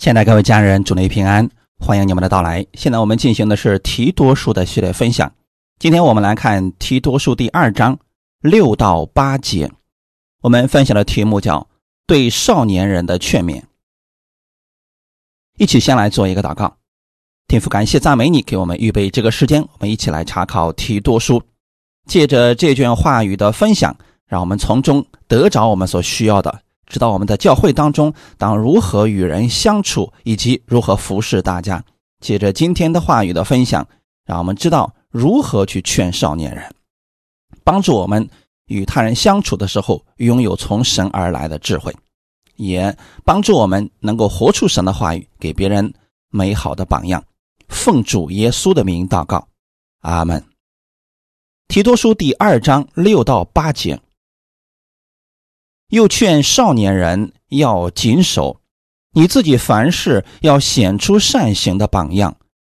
亲爱的各位家人，祝您平安，欢迎你们的到来。现在我们进行的是提多书的系列分享。今天我们来看提多书第二章六到八节。我们分享的题目叫“对少年人的劝勉”。一起先来做一个祷告，天父，感谢赞美你给我们预备这个时间，我们一起来查考提多书。借着这卷话语的分享，让我们从中得着我们所需要的。知道我们在教会当中当如何与人相处，以及如何服侍大家。借着今天的话语的分享，让我们知道如何去劝少年人，帮助我们与他人相处的时候拥有从神而来的智慧，也帮助我们能够活出神的话语，给别人美好的榜样。奉主耶稣的名祷告，阿门。提多书第二章六到八节。又劝少年人要谨守，你自己凡事要显出善行的榜样，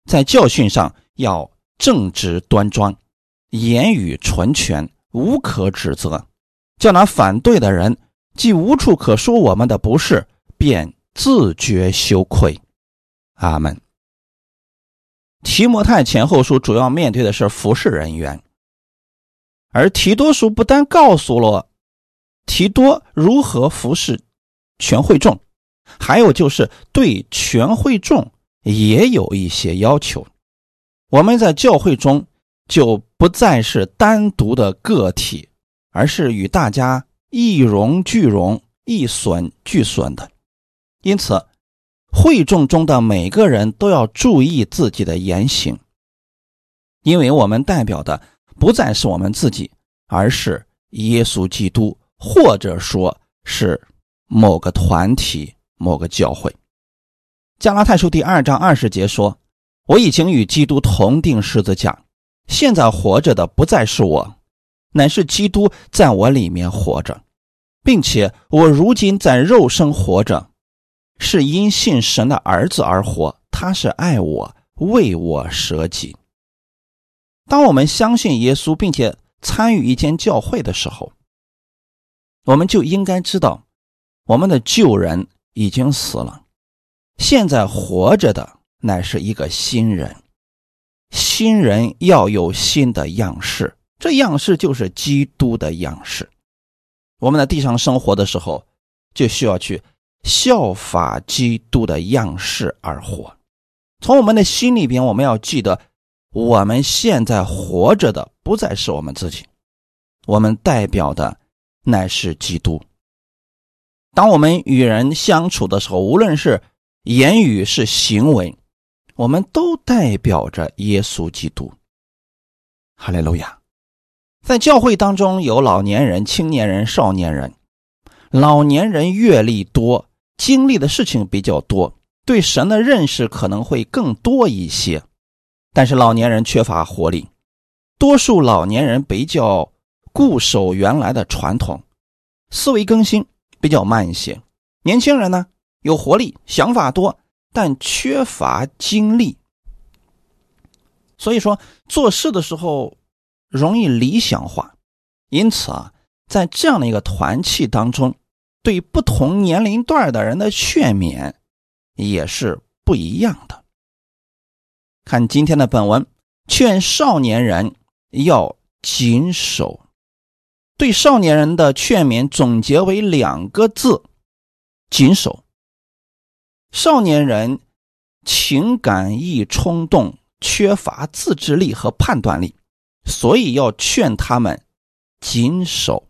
在教训上要正直端庄，言语纯全，无可指责，叫那反对的人既无处可说我们的不是，便自觉羞愧。阿门。提摩太前后书主要面对的是服侍人员，而提多书不但告诉了。提多如何服侍全会众，还有就是对全会众也有一些要求。我们在教会中就不再是单独的个体，而是与大家一荣俱荣、一损俱损的。因此，会众中的每个人都要注意自己的言行，因为我们代表的不再是我们自己，而是耶稣基督。或者说是某个团体、某个教会。加拉太书第二章二十节说：“我已经与基督同定十字架，现在活着的不再是我，乃是基督在我里面活着，并且我如今在肉身活着，是因信神的儿子而活。他是爱我，为我舍己。当我们相信耶稣，并且参与一间教会的时候。”我们就应该知道，我们的旧人已经死了，现在活着的乃是一个新人。新人要有新的样式，这样式就是基督的样式。我们在地上生活的时候，就需要去效法基督的样式而活。从我们的心里边，我们要记得，我们现在活着的不再是我们自己，我们代表的。乃是基督。当我们与人相处的时候，无论是言语是行为，我们都代表着耶稣基督。哈利路亚！在教会当中，有老年人、青年人、少年人。老年人阅历多，经历的事情比较多，对神的认识可能会更多一些。但是老年人缺乏活力，多数老年人比较。固守原来的传统，思维更新比较慢一些。年轻人呢，有活力，想法多，但缺乏精力。所以说做事的时候容易理想化。因此啊，在这样的一个团契当中，对不同年龄段的人的劝勉也是不一样的。看今天的本文，劝少年人要谨守。对少年人的劝勉总结为两个字：谨守。少年人情感易冲动，缺乏自制力和判断力，所以要劝他们谨守。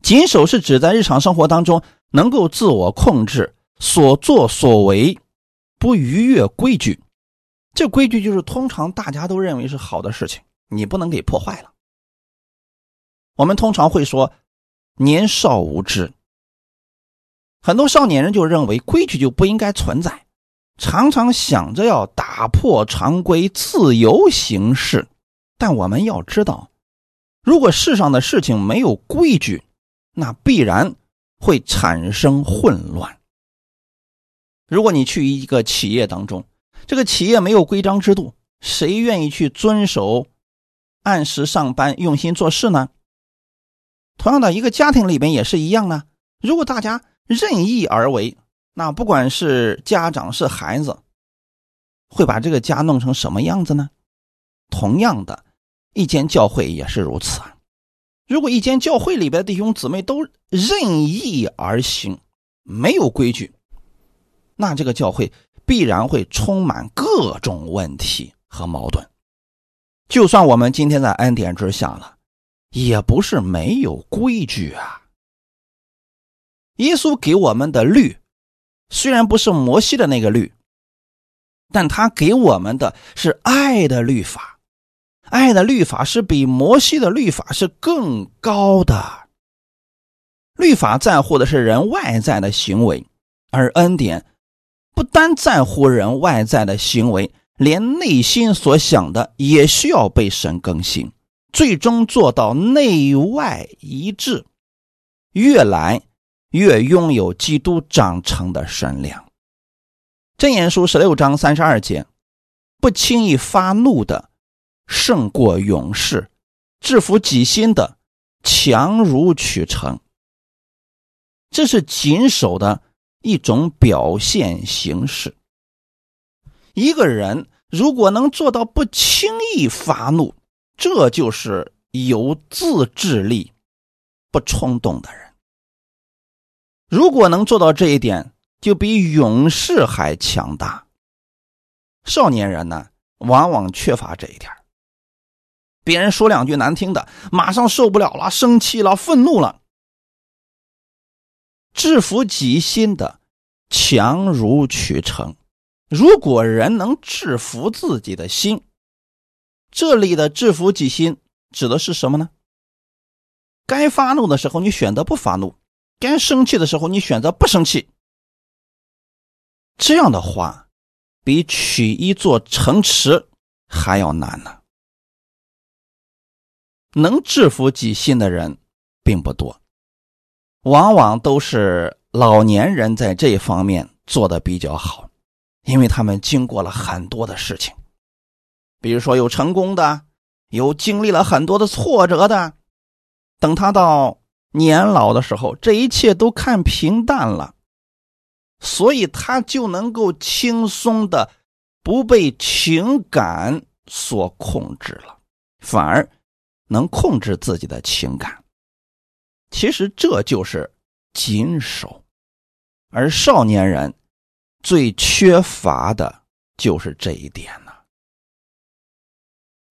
谨守是指在日常生活当中能够自我控制，所作所为不逾越规矩。这规矩就是通常大家都认为是好的事情，你不能给破坏了。我们通常会说，年少无知。很多少年人就认为规矩就不应该存在，常常想着要打破常规，自由行事。但我们要知道，如果世上的事情没有规矩，那必然会产生混乱。如果你去一个企业当中，这个企业没有规章制度，谁愿意去遵守、按时上班、用心做事呢？同样的一个家庭里边也是一样呢。如果大家任意而为，那不管是家长是孩子，会把这个家弄成什么样子呢？同样的，一间教会也是如此啊。如果一间教会里边的弟兄姊妹都任意而行，没有规矩，那这个教会必然会充满各种问题和矛盾。就算我们今天在恩典之下了，也不是没有规矩啊。耶稣给我们的律，虽然不是摩西的那个律，但他给我们的是爱的律法。爱的律法是比摩西的律法是更高的。律法在乎的是人外在的行为，而恩典不单在乎人外在的行为，连内心所想的也需要被神更新，最终做到内外一致，越来越拥有基督长成的身量。箴言书十六章三十二节：不轻易发怒的。胜过勇士，制服己心的强如取成。这是谨守的一种表现形式。一个人如果能做到不轻易发怒，这就是有自制力、不冲动的人。如果能做到这一点，就比勇士还强大。少年人呢，往往缺乏这一点。别人说两句难听的，马上受不了了，生气了，愤怒了。制服己心的，强如取成。如果人能制服自己的心，这里的制服己心指的是什么呢？该发怒的时候，你选择不发怒；该生气的时候，你选择不生气。这样的话，比取一座城池还要难呢。能制服己心的人并不多，往往都是老年人在这一方面做的比较好，因为他们经过了很多的事情，比如说有成功的，有经历了很多的挫折的。等他到年老的时候，这一切都看平淡了，所以他就能够轻松的不被情感所控制了，反而。能控制自己的情感，其实这就是谨守，而少年人最缺乏的就是这一点。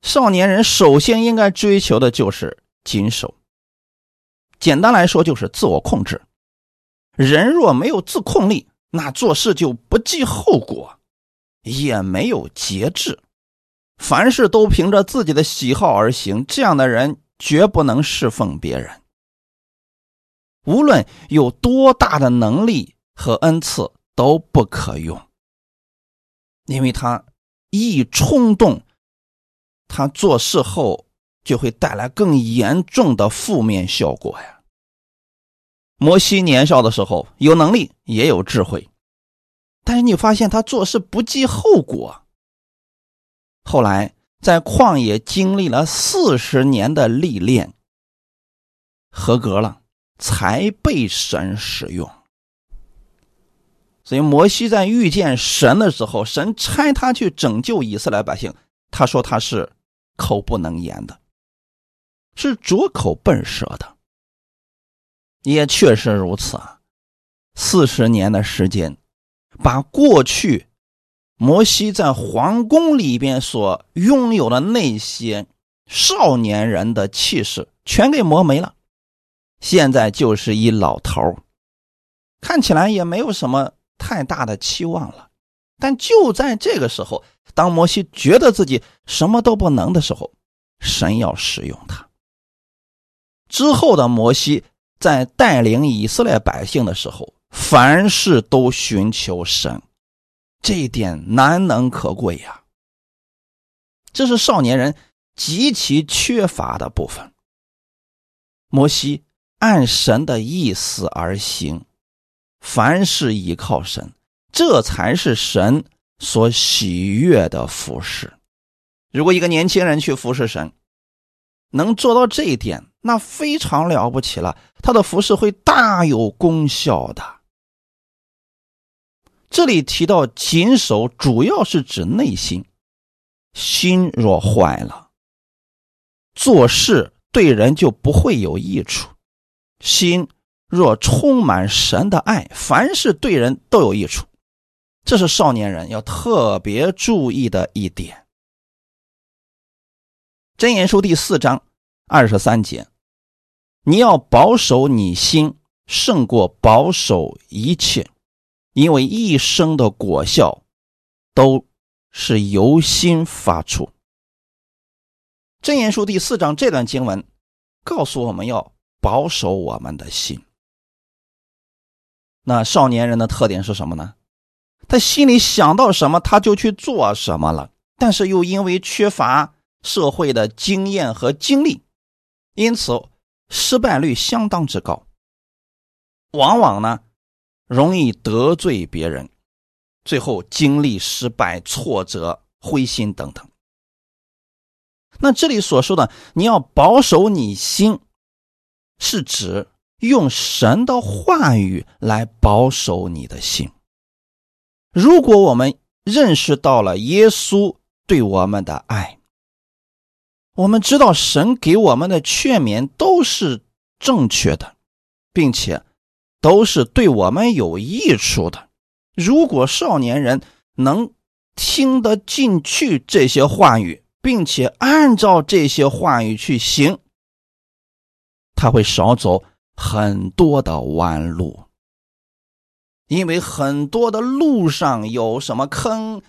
少年人首先应该追求的就是谨守，简单来说就是自我控制。人若没有自控力，那做事就不计后果，也没有节制。凡事都凭着自己的喜好而行，这样的人绝不能侍奉别人。无论有多大的能力和恩赐都不可用，因为他一冲动，他做事后就会带来更严重的负面效果呀。摩西年少的时候有能力也有智慧，但是你发现他做事不计后果。后来在旷野经历了四十年的历练，合格了，才被神使用。所以摩西在遇见神的时候，神差他去拯救以色列百姓，他说他是口不能言的，是拙口笨舌的。也确实如此啊，四十年的时间，把过去。摩西在皇宫里边所拥有的那些少年人的气势，全给磨没了。现在就是一老头看起来也没有什么太大的期望了。但就在这个时候，当摩西觉得自己什么都不能的时候，神要使用他。之后的摩西在带领以色列百姓的时候，凡事都寻求神。这一点难能可贵呀，这是少年人极其缺乏的部分。摩西按神的意思而行，凡事依靠神，这才是神所喜悦的服饰。如果一个年轻人去服侍神，能做到这一点，那非常了不起了，他的服饰会大有功效的。这里提到谨守，主要是指内心。心若坏了，做事对人就不会有益处；心若充满神的爱，凡事对人都有益处。这是少年人要特别注意的一点。真言书第四章二十三节：你要保守你心，胜过保守一切，因为一生的果效都。是由心发出。真言书第四章这段经文告诉我们要保守我们的心。那少年人的特点是什么呢？他心里想到什么，他就去做什么了。但是又因为缺乏社会的经验和经历，因此失败率相当之高。往往呢，容易得罪别人。最后经历失败、挫折、灰心等等。那这里所说的你要保守你心，是指用神的话语来保守你的心。如果我们认识到了耶稣对我们的爱，我们知道神给我们的劝勉都是正确的，并且都是对我们有益处的。如果少年人能听得进去这些话语，并且按照这些话语去行，他会少走很多的弯路。因为很多的路上有什么坑，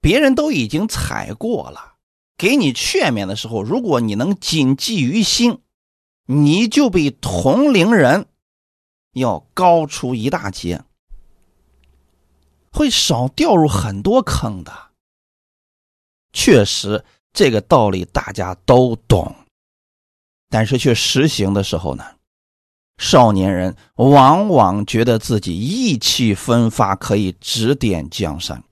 别人都已经踩过了。给你劝勉的时候，如果你能谨记于心，你就比同龄人要高出一大截。会少掉入很多坑的。确实，这个道理大家都懂，但是去实行的时候呢，少年人往往觉得自己意气风发，可以指点江山，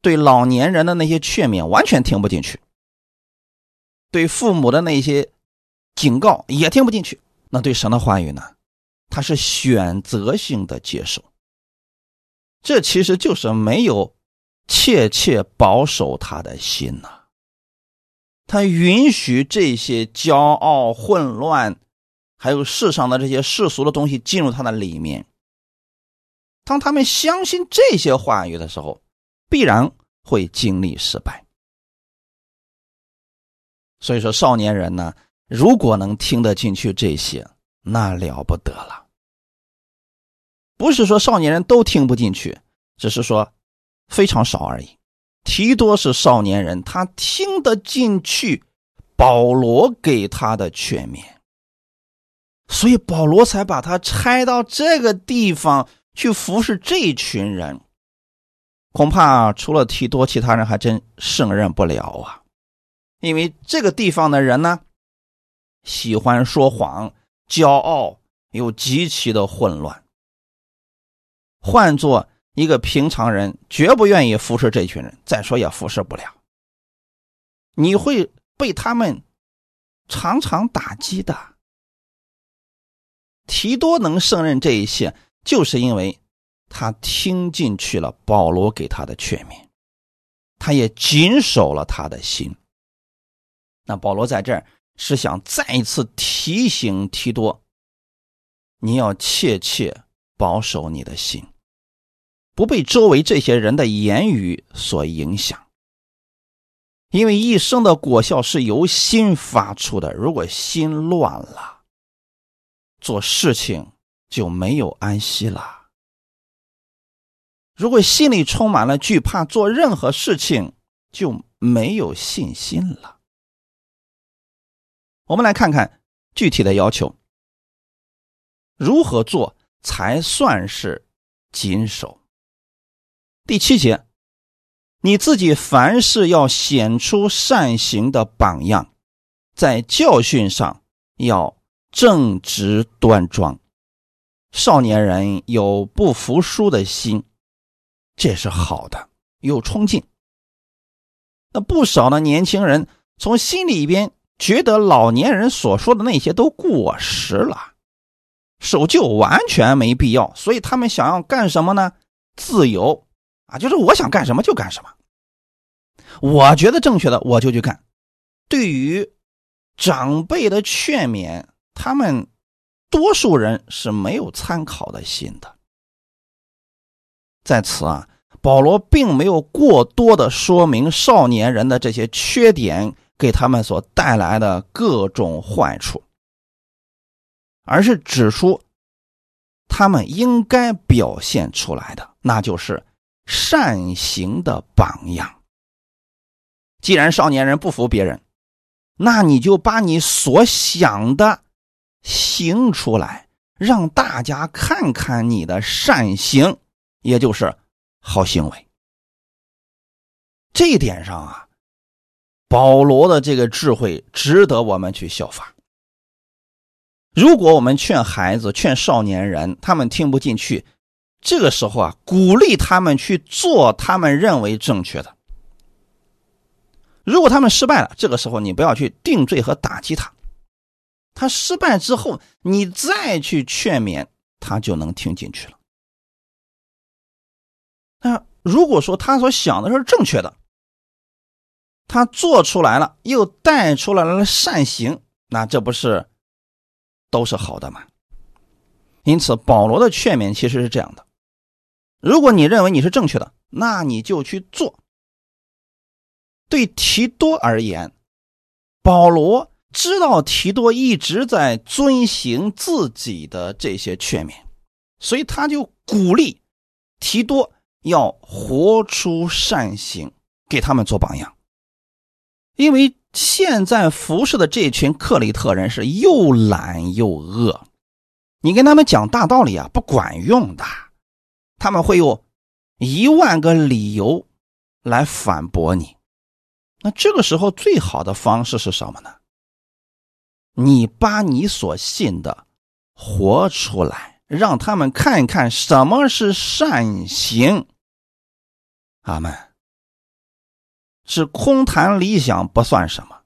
对老年人的那些劝勉完全听不进去，对父母的那些警告也听不进去。那对神的话语呢，他是选择性的接受。这其实就是没有切切保守他的心呐，他允许这些骄傲、混乱，还有世上的这些世俗的东西进入他的里面。当他们相信这些话语的时候，必然会经历失败。所以说，少年人呢，如果能听得进去这些，那了不得了。不是说少年人都听不进去，只是说非常少而已。提多是少年人，他听得进去保罗给他的劝勉，所以保罗才把他拆到这个地方去服侍这群人。恐怕除了提多，其他人还真胜任不了啊！因为这个地方的人呢，喜欢说谎，骄傲又极其的混乱。换做一个平常人，绝不愿意服侍这群人。再说也服侍不了，你会被他们常常打击的。提多能胜任这一切，就是因为他听进去了保罗给他的劝勉，他也谨守了他的心。那保罗在这儿是想再一次提醒提多，你要切切保守你的心。不被周围这些人的言语所影响，因为一生的果效是由心发出的。如果心乱了，做事情就没有安息了；如果心里充满了惧怕，做任何事情就没有信心了。我们来看看具体的要求，如何做才算是谨守？第七节，你自己凡事要显出善行的榜样，在教训上要正直端庄。少年人有不服输的心，这是好的，有冲劲。那不少的年轻人从心里边觉得老年人所说的那些都过时了，守旧完全没必要，所以他们想要干什么呢？自由啊，就是我想干什么就干什么，我觉得正确的我就去干。对于长辈的劝勉，他们多数人是没有参考的心的。在此啊，保罗并没有过多的说明少年人的这些缺点给他们所带来的各种坏处，而是指出他们应该表现出来的，那就是善行的榜样。既然少年人不服别人。那你就把你所想的行出来，让大家看看你的善行，也就是好行为。这一点上啊，保罗的这个智慧值得我们去效法。如果我们劝孩子、劝少年人，他们听不进去，这个时候啊，鼓励他们去做他们认为正确的。如果他们失败了，这个时候你不要去定罪和打击他。他失败之后，你再去劝勉他，就能听进去了。那如果说他所想的是正确的，他做出来了，又带出来了善行，那这不是都是好的吗？因此，保罗的劝勉其实是这样的：如果你认为你是正确的，那你就去做。对提多而言，保罗知道提多一直在遵行自己的这些劝勉，所以他就鼓励提多要活出善行，给他们做榜样。因为现在服侍的这群克里特人是又懒又饿，你跟他们讲大道理啊不管用的，他们会有一万个理由来反驳你。那这个时候最好的方式是什么呢？你把你所信的活出来，让他们看一看什么是善行。阿门。是空谈理想不算什么，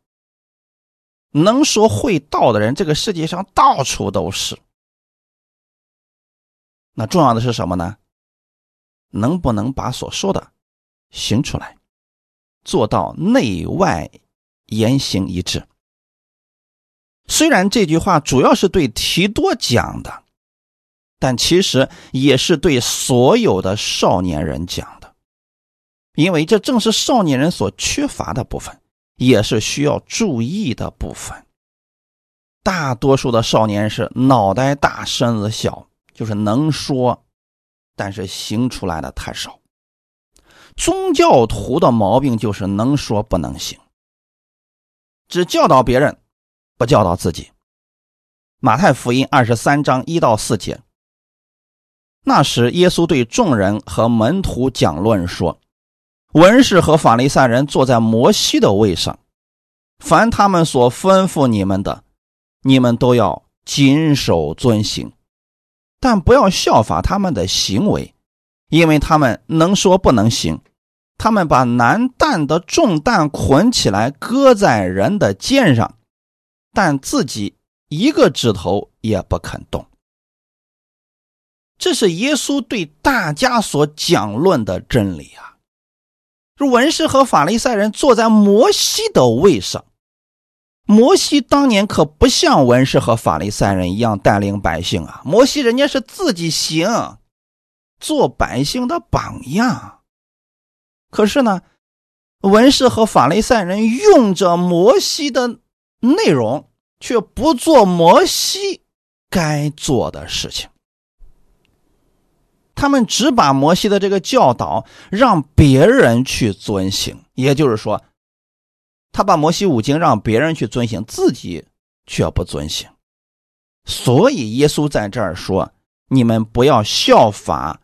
能说会道的人，这个世界上到处都是。那重要的是什么呢？能不能把所说的行出来？做到内外言行一致。虽然这句话主要是对提多讲的，但其实也是对所有的少年人讲的，因为这正是少年人所缺乏的部分，也是需要注意的部分。大多数的少年是脑袋大身子小，就是能说，但是行出来的太少。宗教徒的毛病就是能说不能行，只教导别人，不教导自己。马太福音二十三章一到四节。那时，耶稣对众人和门徒讲论说：“文士和法利赛人坐在摩西的位上，凡他们所吩咐你们的，你们都要谨守遵行，但不要效法他们的行为，因为他们能说不能行。”他们把难担的重担捆起来，搁在人的肩上，但自己一个指头也不肯动。这是耶稣对大家所讲论的真理啊！文士和法利赛人坐在摩西的位上，摩西当年可不像文士和法利赛人一样带领百姓啊，摩西人家是自己行，做百姓的榜样。可是呢，文士和法利赛人用着摩西的内容，却不做摩西该做的事情。他们只把摩西的这个教导让别人去遵行，也就是说，他把摩西五经让别人去遵行，自己却不遵行。所以耶稣在这儿说：“你们不要效法。”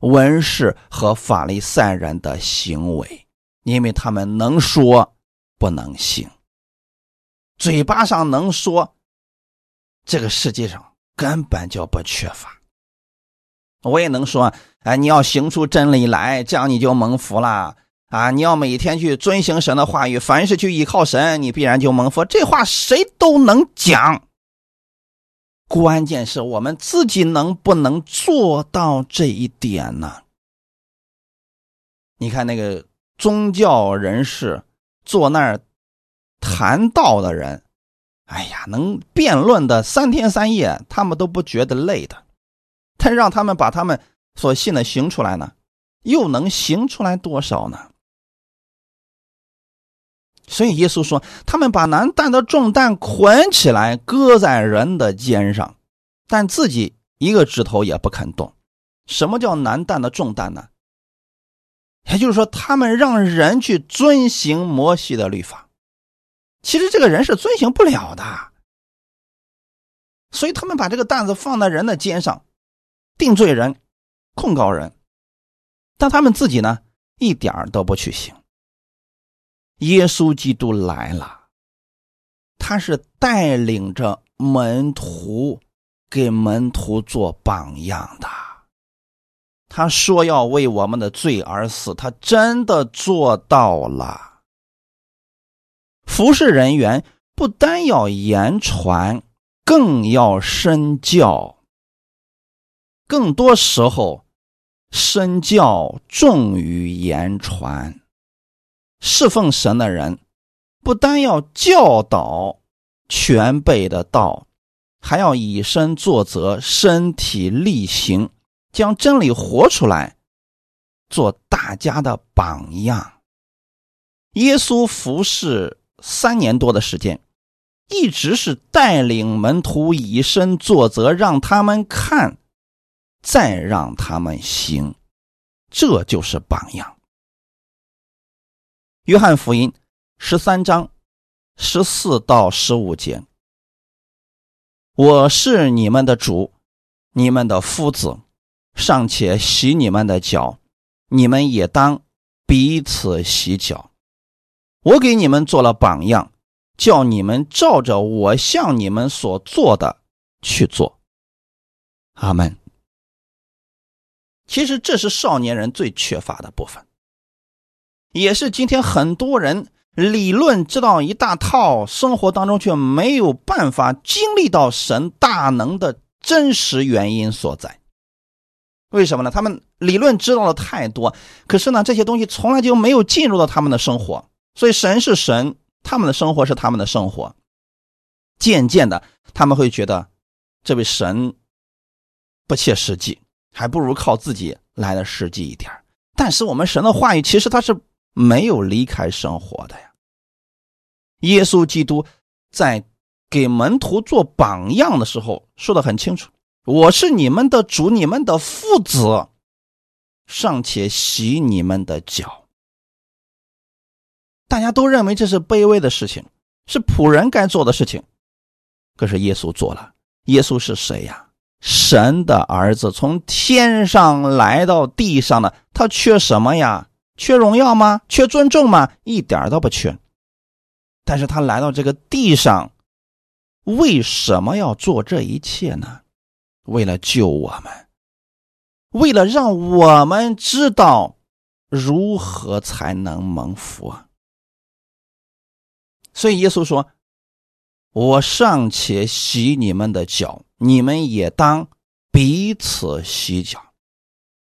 文士和法利赛人的行为，因为他们能说不能行，嘴巴上能说，这个世界上根本就不缺乏。我也能说，哎，你要行出真理来，这样你就蒙福了啊！你要每天去遵行神的话语，凡是去依靠神，你必然就蒙福。这话谁都能讲。关键是我们自己能不能做到这一点呢？你看那个宗教人士坐那儿谈道的人，哎呀，能辩论的三天三夜，他们都不觉得累的。但让他们把他们所信的行出来呢，又能行出来多少呢？所以耶稣说，他们把难担的重担捆起来，搁在人的肩上，但自己一个指头也不肯动。什么叫难担的重担呢？也就是说，他们让人去遵行摩西的律法，其实这个人是遵行不了的，所以他们把这个担子放在人的肩上，定罪人、控告人，但他们自己呢，一点都不去行。耶稣基督来了，他是带领着门徒，给门徒做榜样的。他说要为我们的罪而死，他真的做到了。服侍人员不单要言传，更要身教。更多时候，身教重于言传。侍奉神的人，不单要教导全辈的道，还要以身作则，身体力行。将真理活出来，做大家的榜样。耶稣服侍三年多的时间，一直是带领门徒以身作则，让他们看，再让他们行，这就是榜样。约翰福音十三章十四到十五节：“我是你们的主，你们的夫子。”尚且洗你们的脚，你们也当彼此洗脚。我给你们做了榜样，叫你们照着我向你们所做的去做。阿门。其实这是少年人最缺乏的部分，也是今天很多人理论知道一大套，生活当中却没有办法经历到神大能的真实原因所在。为什么呢？他们理论知道的太多，可是呢，这些东西从来就没有进入到他们的生活。所以神是神，他们的生活是他们的生活。渐渐的，他们会觉得这位神不切实际，还不如靠自己来的实际一点。但是我们神的话语其实他是没有离开生活的呀。耶稣基督在给门徒做榜样的时候说的很清楚。我是你们的主，你们的父子，尚且洗你们的脚。大家都认为这是卑微的事情，是仆人该做的事情。可是耶稣做了。耶稣是谁呀？神的儿子，从天上来到地上的，他缺什么呀？缺荣耀吗？缺尊重吗？一点都不缺。但是他来到这个地上，为什么要做这一切呢？为了救我们，为了让我们知道如何才能蒙福，啊所以耶稣说：“我尚且洗你们的脚，你们也当彼此洗脚。”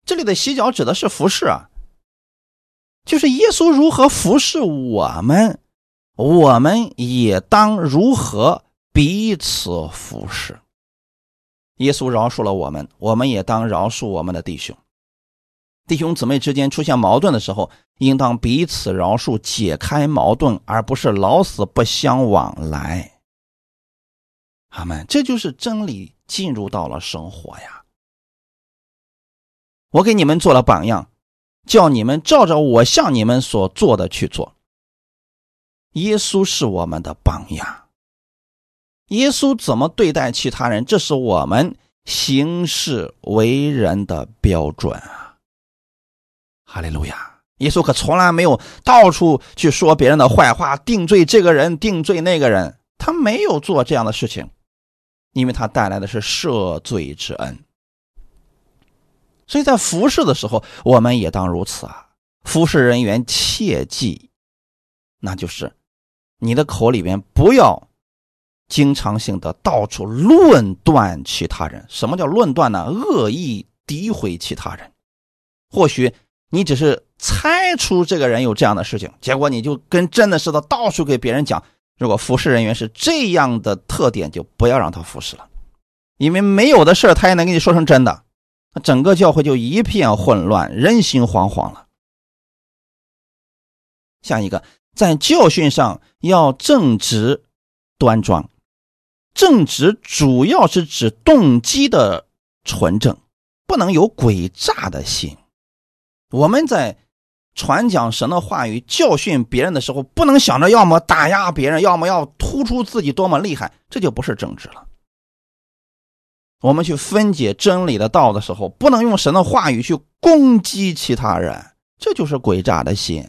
这里的洗脚指的是服侍啊，就是耶稣如何服侍我们，我们也当如何彼此服侍。耶稣饶恕了我们，我们也当饶恕我们的弟兄。弟兄姊妹之间出现矛盾的时候，应当彼此饶恕，解开矛盾，而不是老死不相往来。阿门。这就是真理进入到了生活呀。我给你们做了榜样，叫你们照着我向你们所做的去做。耶稣是我们的榜样。耶稣怎么对待其他人？这是我们行事为人的标准啊！哈利路亚！耶稣可从来没有到处去说别人的坏话，定罪这个人，定罪那个人，他没有做这样的事情，因为他带来的是赦罪之恩。所以在服侍的时候，我们也当如此啊！服侍人员切记，那就是你的口里边不要。经常性的到处论断其他人，什么叫论断呢？恶意诋毁其他人。或许你只是猜出这个人有这样的事情，结果你就跟真的似的到处给别人讲。如果服侍人员是这样的特点，就不要让他服侍了，因为没有的事他也能给你说成真的，那整个教会就一片混乱，人心惶惶了。下一个，在教训上要正直端庄，正直主要是指动机的纯正，不能有诡诈的心。我们在。传讲神的话语、教训别人的时候，不能想着要么打压别人，要么要突出自己多么厉害，这就不是正直了。我们去分解真理的道的时候，不能用神的话语去攻击其他人，这就是诡诈的心。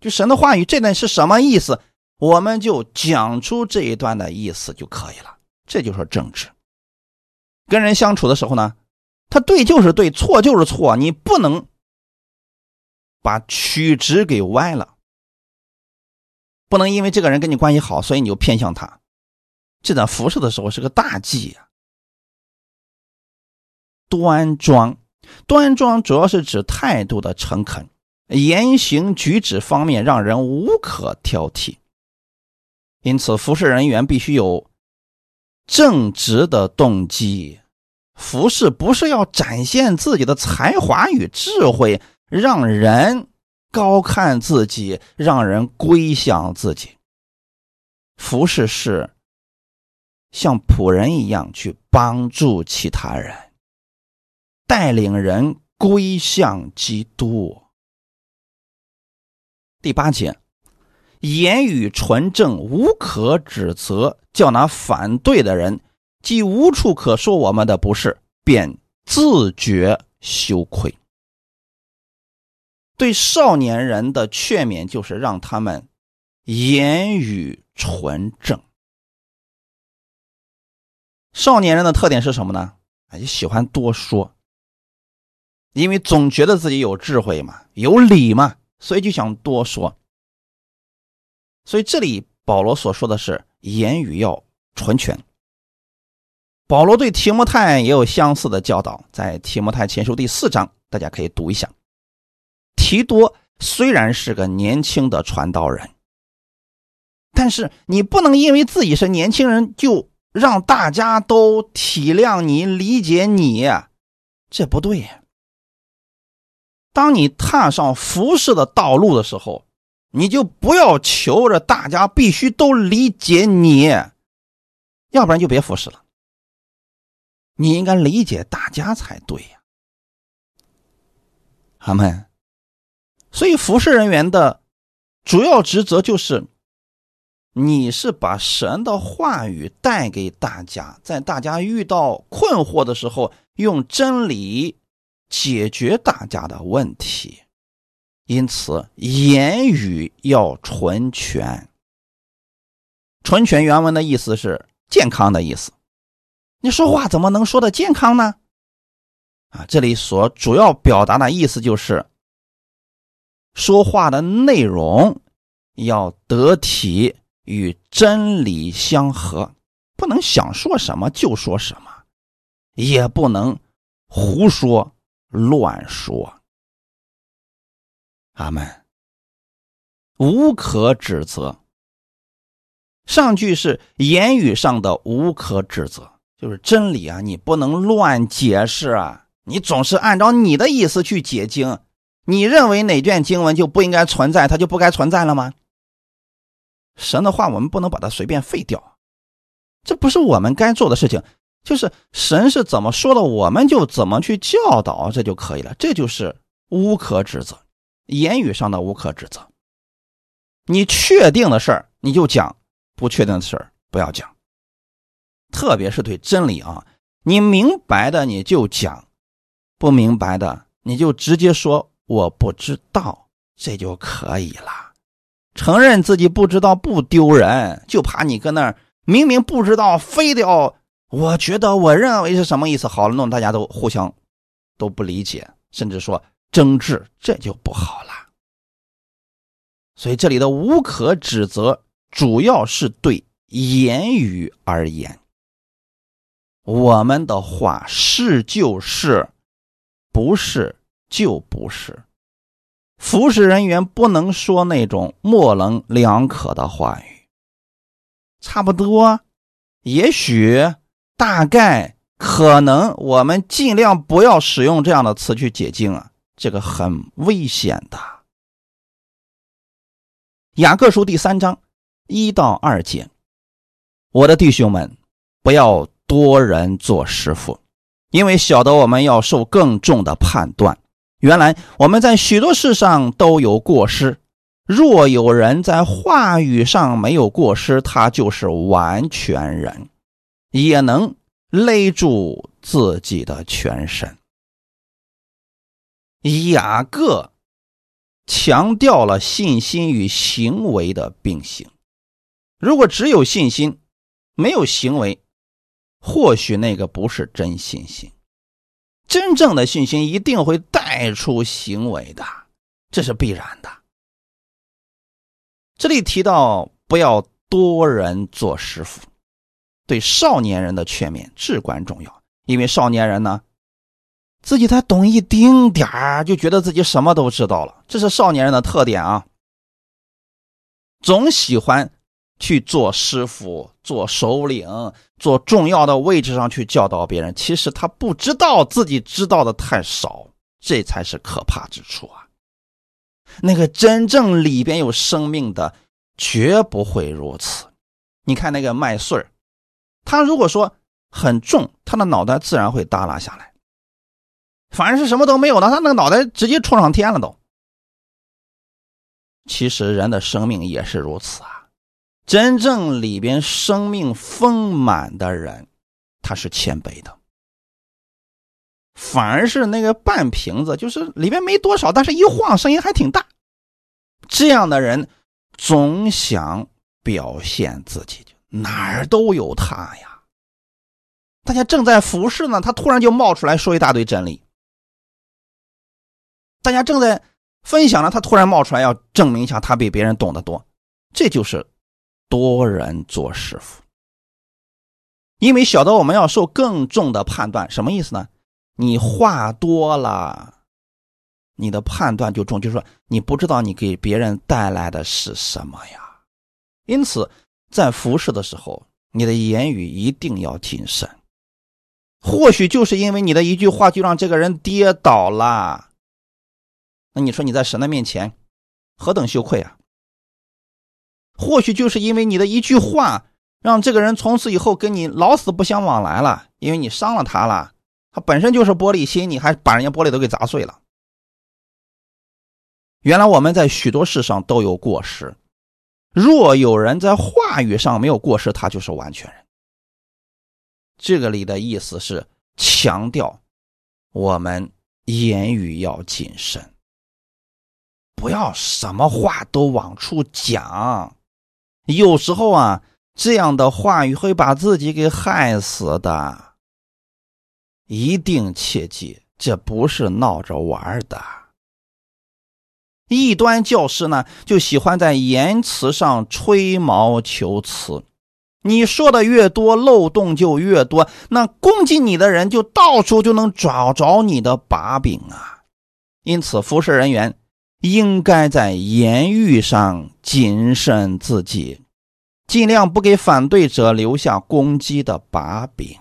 就神的话语这段是什么意思，我们就讲出这一段的意思就可以了，这就是正直。跟人相处的时候呢，他对就是对，错就是错，你不能。把曲直给歪了，不能因为这个人跟你关系好，所以你就偏向他。这在服侍的时候是个大忌呀。端庄，端庄主要是指态度的诚恳，言行举止方面让人无可挑剔。因此，服侍人员必须有正直的动机，服侍不是要展现自己的才华与智慧。让人高看自己，让人归向自己。服侍是像仆人一样去帮助其他人，带领人归向基督。第八节，言语纯正，无可指责，叫那反对的人既无处可说我们的不是，便自觉羞愧。对少年人的劝勉就是让他们言语纯正。少年人的特点是什么呢？啊，就喜欢多说，因为总觉得自己有智慧嘛，有理嘛，所以就想多说。所以这里保罗所说的是言语要纯全。保罗对提摩太也有相似的教导，在提摩太前书第四章，大家可以读一下。提多虽然是个年轻的传道人，但是你不能因为自己是年轻人就让大家都体谅你、理解你，这不对呀。当你踏上服侍的道路的时候，你就不要求着大家必须都理解你，要不然就别服侍了。你应该理解大家才对呀，阿门。所以，服侍人员的主要职责就是，你是把神的话语带给大家，在大家遇到困惑的时候，用真理解决大家的问题。因此，言语要纯全。纯全原文的意思是健康的意思。你说话怎么能说的健康呢？啊，这里所主要表达的意思就是。说话的内容要得体，与真理相合，不能想说什么就说什么，也不能胡说乱说。阿门。无可指责。上句是言语上的无可指责，就是真理啊，你不能乱解释啊，你总是按照你的意思去解经。你认为哪卷经文就不应该存在，它就不该存在了吗？神的话，我们不能把它随便废掉，这不是我们该做的事情。就是神是怎么说的，我们就怎么去教导，这就可以了。这就是无可指责，言语上的无可指责。你确定的事儿你就讲，不确定的事儿不要讲。特别是对真理啊，你明白的你就讲，不明白的你就直接说。我不知道，这就可以了。承认自己不知道不丢人，就怕你搁那儿明明不知道，非得要我觉得我认为是什么意思？好了，弄大家都互相都不理解，甚至说争执，这就不好了。所以这里的无可指责，主要是对言语而言。我们的话是就是，不是。就不是，服侍人员不能说那种模棱两可的话语，差不多，也许，大概，可能，我们尽量不要使用这样的词去解经啊，这个很危险的。雅各书第三章一到二节，我的弟兄们，不要多人做师傅，因为晓得我们要受更重的判断。原来我们在许多事上都有过失，若有人在话语上没有过失，他就是完全人，也能勒住自己的全身。雅各强调了信心与行为的并行。如果只有信心，没有行为，或许那个不是真信心。真正的信心一定会带出行为的，这是必然的。这里提到不要多人做师傅，对少年人的劝勉至关重要。因为少年人呢，自己才懂一丁点儿，就觉得自己什么都知道了，这是少年人的特点啊。总喜欢去做师傅、做首领。做重要的位置上去教导别人，其实他不知道自己知道的太少，这才是可怕之处啊！那个真正里边有生命的，绝不会如此。你看那个麦穗儿，他如果说很重，他的脑袋自然会耷拉下来；反而是什么都没有的，他那个脑袋直接冲上天了都。其实人的生命也是如此啊。真正里边生命丰满的人，他是谦卑的；反而是那个半瓶子，就是里边没多少，但是一晃声音还挺大。这样的人总想表现自己，哪儿都有他呀。大家正在服侍呢，他突然就冒出来说一大堆真理；大家正在分享呢，他突然冒出来要证明一下他比别人懂得多。这就是。多人做师傅，因为晓得我们要受更重的判断，什么意思呢？你话多了，你的判断就重，就是说你不知道你给别人带来的是什么呀。因此，在服侍的时候，你的言语一定要谨慎。或许就是因为你的一句话，就让这个人跌倒了。那你说你在神的面前何等羞愧啊！或许就是因为你的一句话，让这个人从此以后跟你老死不相往来了，因为你伤了他了。他本身就是玻璃心，你还把人家玻璃都给砸碎了。原来我们在许多事上都有过失，若有人在话语上没有过失，他就是完全人。这个里的意思是强调我们言语要谨慎，不要什么话都往出讲。有时候啊，这样的话语会把自己给害死的。一定切记，这不是闹着玩的。异端教师呢，就喜欢在言辞上吹毛求疵。你说的越多，漏洞就越多，那攻击你的人就到处就能找着你的把柄啊。因此，服侍人员。应该在言语上谨慎自己，尽量不给反对者留下攻击的把柄。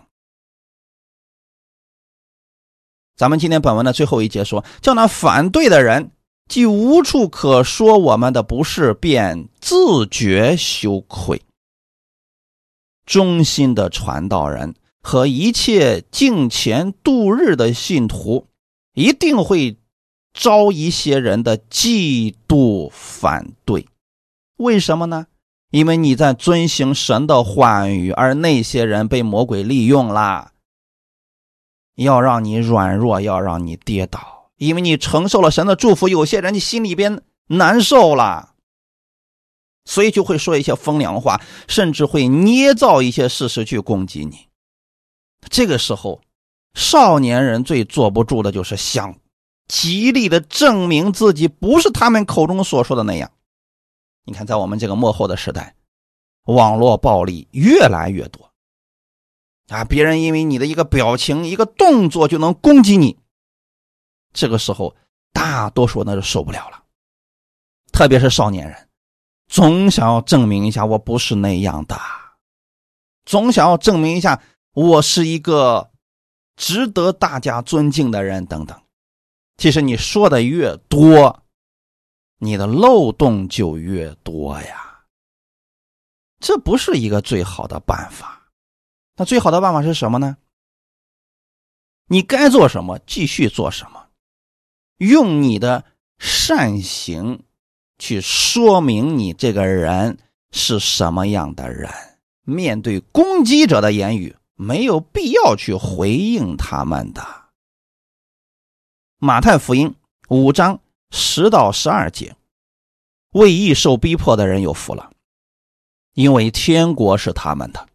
咱们今天本文的最后一节说，叫那反对的人既无处可说我们的不是，便自觉羞愧。忠心的传道人和一切敬虔度日的信徒一定会。招一些人的嫉妒反对，为什么呢？因为你在遵行神的话语，而那些人被魔鬼利用了，要让你软弱，要让你跌倒。因为你承受了神的祝福，有些人你心里边难受了，所以就会说一些风凉话，甚至会捏造一些事实去攻击你。这个时候，少年人最坐不住的就是想。极力的证明自己不是他们口中所说的那样。你看，在我们这个幕后的时代，网络暴力越来越多啊！别人因为你的一个表情、一个动作就能攻击你，这个时候大多数那就受不了了，特别是少年人，总想要证明一下我不是那样的，总想要证明一下我是一个值得大家尊敬的人等等。其实你说的越多，你的漏洞就越多呀。这不是一个最好的办法。那最好的办法是什么呢？你该做什么，继续做什么，用你的善行去说明你这个人是什么样的人。面对攻击者的言语，没有必要去回应他们的。马太福音五章十到十二节，为义受逼迫的人有福了，因为天国是他们的。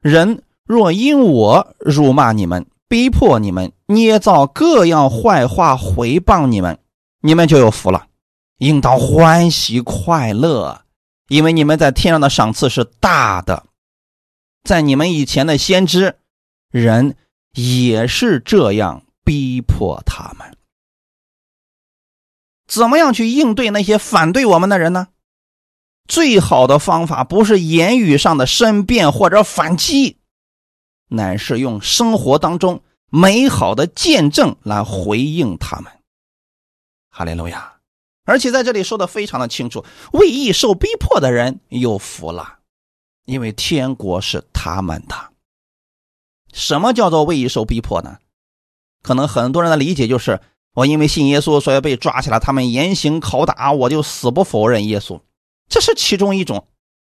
人若因我辱骂你们，逼迫你们，捏造各样坏话回谤你们，你们就有福了，应当欢喜快乐，因为你们在天上的赏赐是大的。在你们以前的先知，人也是这样逼迫他们。怎么样去应对那些反对我们的人呢？最好的方法不是言语上的申辩或者反击。乃是用生活当中美好的见证来回应他们，哈利路亚！而且在这里说的非常的清楚，为义受逼迫的人有福了，因为天国是他们的。什么叫做为义受逼迫呢？可能很多人的理解就是，我因为信耶稣，所以被抓起来，他们严刑拷打，我就死不否认耶稣，这是其中一种。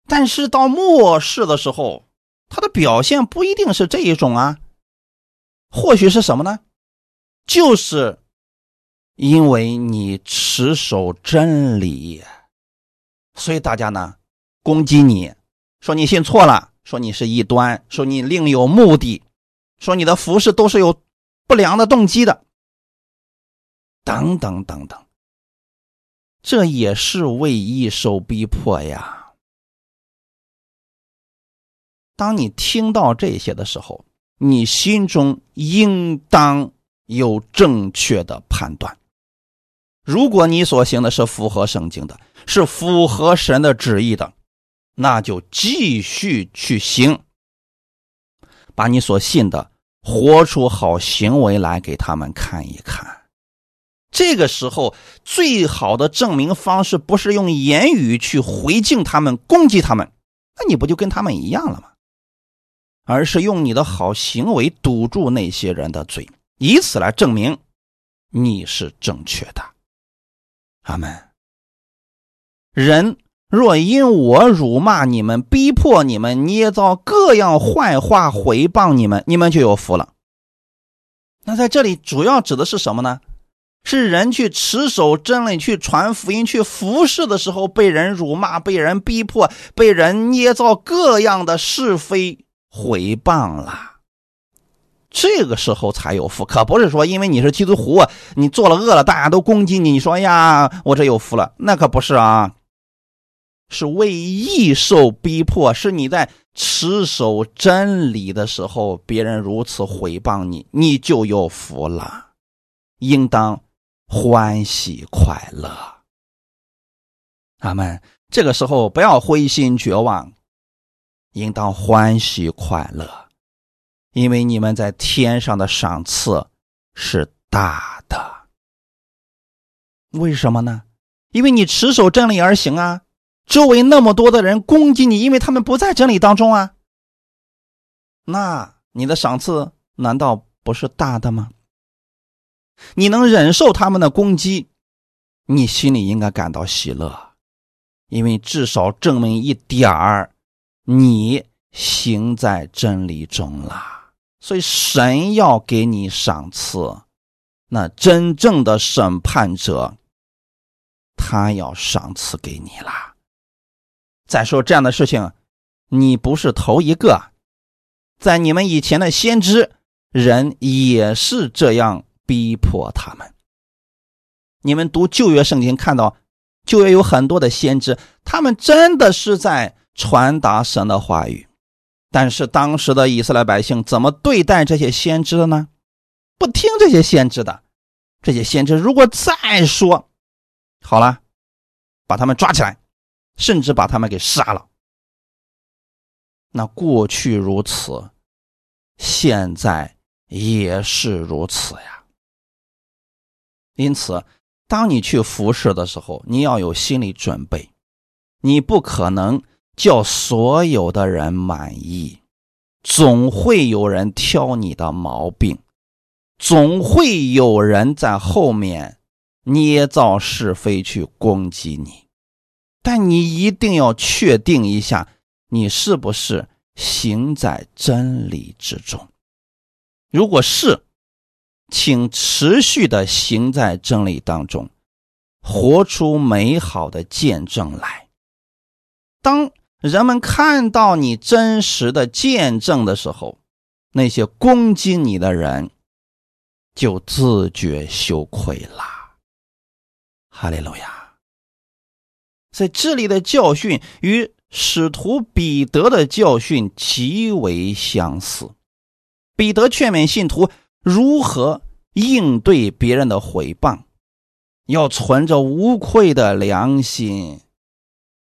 但是到末世的时候，他的表现不一定是这一种啊，或许是什么呢？就是因为你持守真理，所以大家呢攻击你，说你信错了，说你是异端，说你另有目的，说你的服饰都是有不良的动机的，等等等等，这也是为义受逼迫呀。当你听到这些的时候，你心中应当有正确的判断。如果你所行的是符合圣经的，是符合神的旨意的，那就继续去行，把你所信的活出好行为来给他们看一看。这个时候，最好的证明方式不是用言语去回敬他们、攻击他们，那你不就跟他们一样了吗？而是用你的好行为堵住那些人的嘴，以此来证明你是正确的。阿门。人若因我辱骂你们、逼迫你们、捏造各样坏话回谤你们，你们就有福了。那在这里主要指的是什么呢？是人去持守真理、去传福音、去服侍的时候，被人辱骂、被人逼迫、被人捏造各样的是非。回谤了，这个时候才有福，可不是说因为你是基督徒，你做了恶了，大家都攻击你，你说呀，我这有福了，那可不是啊，是为义受逼迫，是你在持守真理的时候，别人如此回谤你，你就有福了，应当欢喜快乐。阿门。这个时候不要灰心绝望。应当欢喜快乐，因为你们在天上的赏赐是大的。为什么呢？因为你持守真理而行啊！周围那么多的人攻击你，因为他们不在真理当中啊。那你的赏赐难道不是大的吗？你能忍受他们的攻击，你心里应该感到喜乐，因为至少证明一点儿。你行在真理中了，所以神要给你赏赐。那真正的审判者，他要赏赐给你了。再说这样的事情，你不是头一个，在你们以前的先知人也是这样逼迫他们。你们读旧约圣经，看到旧约有很多的先知，他们真的是在。传达神的话语，但是当时的以色列百姓怎么对待这些先知的呢？不听这些先知的，这些先知如果再说好了，把他们抓起来，甚至把他们给杀了。那过去如此，现在也是如此呀。因此，当你去服侍的时候，你要有心理准备，你不可能叫所有的人满意，总会有人挑你的毛病，总会有人在后面捏造是非去攻击你。但你一定要确定一下。你是不是行在真理之中？如果是，请持续的行在真理当中，活出美好的见证来。当人们看到你真实的见证的时候，那些攻击你的人就自觉羞愧啦。哈利路亚！在这里的教训与。使徒彼得的教训极为相似。彼得劝勉信徒如何应对别人的毁谤，要存着无愧的良心，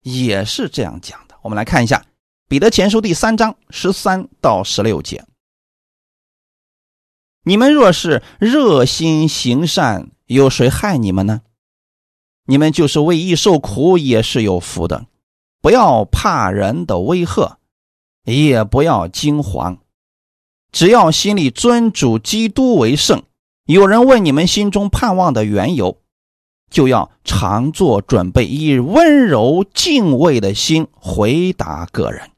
也是这样讲的。我们来看一下《彼得前书》第三章十三到十六节：“你们若是热心行善，有谁害你们呢？你们就是为义受苦，也是有福的。”不要怕人的威吓，也不要惊慌，只要心里尊主基督为圣。有人问你们心中盼望的缘由，就要常做准备，以温柔敬畏的心回答个人，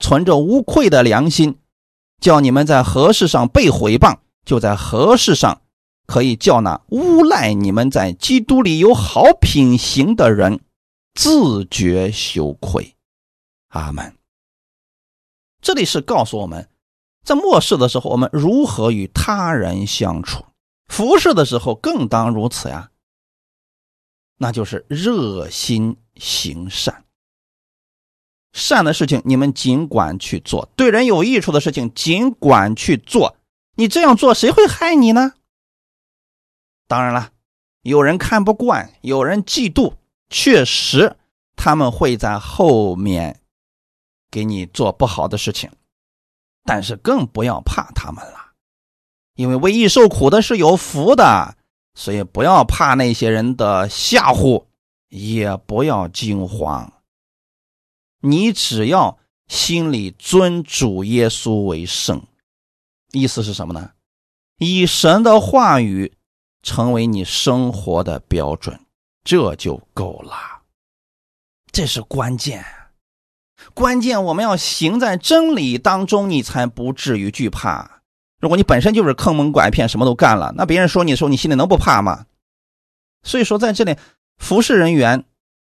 存着无愧的良心，叫你们在何事上被毁谤，就在何事上可以叫那诬赖你们在基督里有好品行的人。自觉羞愧，阿门。这里是告诉我们，在末世的时候，我们如何与他人相处；服侍的时候，更当如此呀。那就是热心行善，善的事情你们尽管去做，对人有益处的事情尽管去做。你这样做，谁会害你呢？当然了，有人看不惯，有人嫉妒。确实，他们会在后面给你做不好的事情，但是更不要怕他们了，因为为义受苦的是有福的，所以不要怕那些人的吓唬，也不要惊慌。你只要心里尊主耶稣为圣，意思是什么呢？以神的话语成为你生活的标准。这就够了，这是关键。关键我们要行在真理当中，你才不至于惧怕。如果你本身就是坑蒙拐骗，什么都干了，那别人说你的时候，你心里能不怕吗？所以说，在这里服侍人员，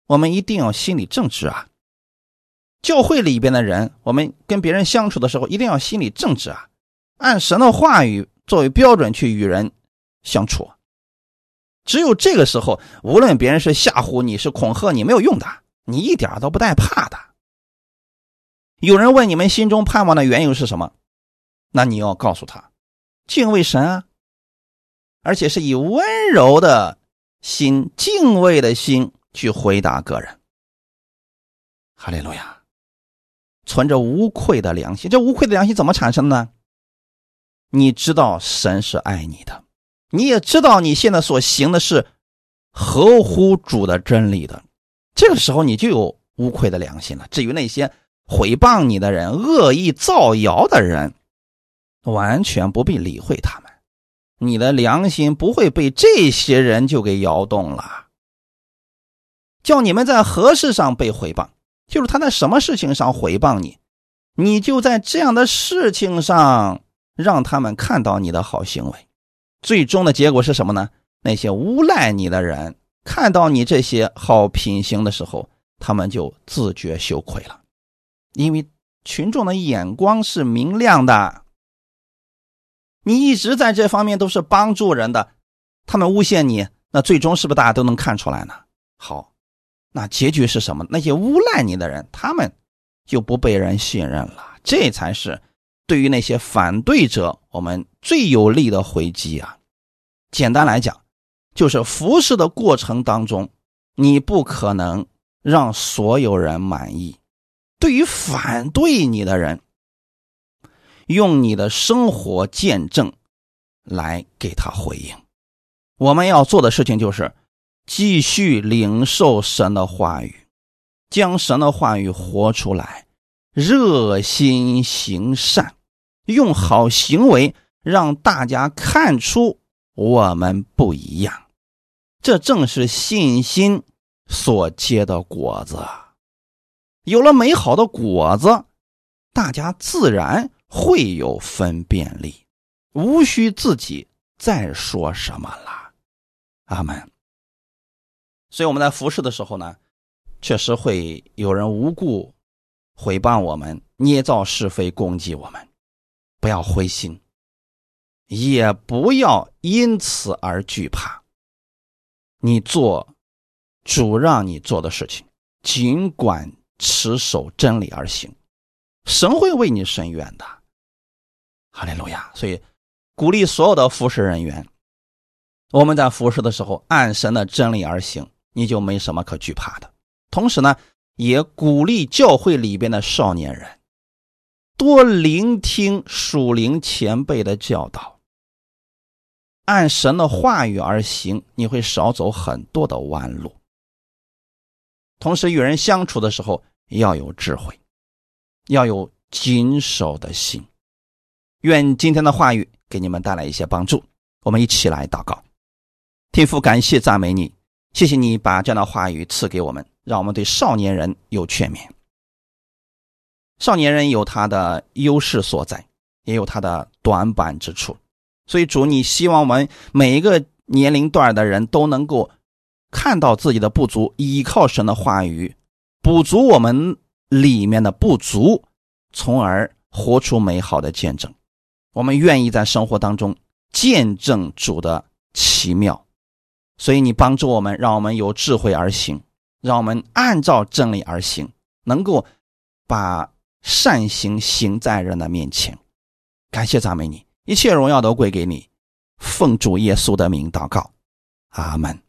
我们一定要心理正直啊。教会里边的人，我们跟别人相处的时候，一定要心理正直啊，按神的话语作为标准去与人相处。只有这个时候，无论别人是吓唬你，是恐吓你，没有用的，你一点都不带怕的。有人问你们心中盼望的缘由是什么，那你要告诉他，敬畏神啊，而且是以温柔的心、敬畏的心去回答个人。哈利路亚，存着无愧的良心，这无愧的良心怎么产生的呢？你知道神是爱你的。你也知道你现在所行的是合乎主的真理的，这个时候你就有无愧的良心了。至于那些毁谤你的人、恶意造谣的人，完全不必理会他们，你的良心不会被这些人就给摇动了。叫你们在何事上被毁谤，就是他在什么事情上毁谤你，你就在这样的事情上让他们看到你的好行为。最终的结果是什么呢？那些诬赖你的人看到你这些好品行的时候，他们就自觉羞愧了，因为群众的眼光是明亮的。你一直在这方面都是帮助人的，他们诬陷你，那最终是不是大家都能看出来呢？好，那结局是什么？那些诬赖你的人，他们就不被人信任了。这才是。对于那些反对者，我们最有力的回击啊！简单来讲，就是服侍的过程当中，你不可能让所有人满意。对于反对你的人，用你的生活见证来给他回应。我们要做的事情就是继续领受神的话语，将神的话语活出来，热心行善，用好行为让大家看出我们不一样。这正是信心所结的果子。有了美好的果子，大家自然会有分辨力，无需自己再说什么了。阿门。所以我们在服侍的时候呢，确实会有人无故诽谤我们、捏造是非、攻击我们，不要灰心，也不要因此而惧怕。你做主让你做的事情，尽管。持守真理而行，神会为你伸冤的。哈利路亚！所以鼓励所有的服侍人员，我们在服侍的时候按神的真理而行，你就没什么可惧怕的。同时呢，也鼓励教会里边的少年人多聆听属灵前辈的教导，按神的话语而行，你会少走很多的弯路。同时，与人相处的时候要有智慧，要有谨守的心。愿今天的话语给你们带来一些帮助。我们一起来祷告，天父，感谢赞美你，谢谢你把这样的话语赐给我们，让我们对少年人有劝勉。少年人有他的优势所在，也有他的短板之处，所以主，你希望我们每一个年龄段的人都能够。看到自己的不足，依靠神的话语补足我们里面的不足，从而活出美好的见证。我们愿意在生活当中见证主的奇妙，所以你帮助我们，让我们有智慧而行，让我们按照真理而行，能够把善行行在人的面前。感谢赞美你，一切荣耀都归给你。奉主耶稣的名祷告，阿门。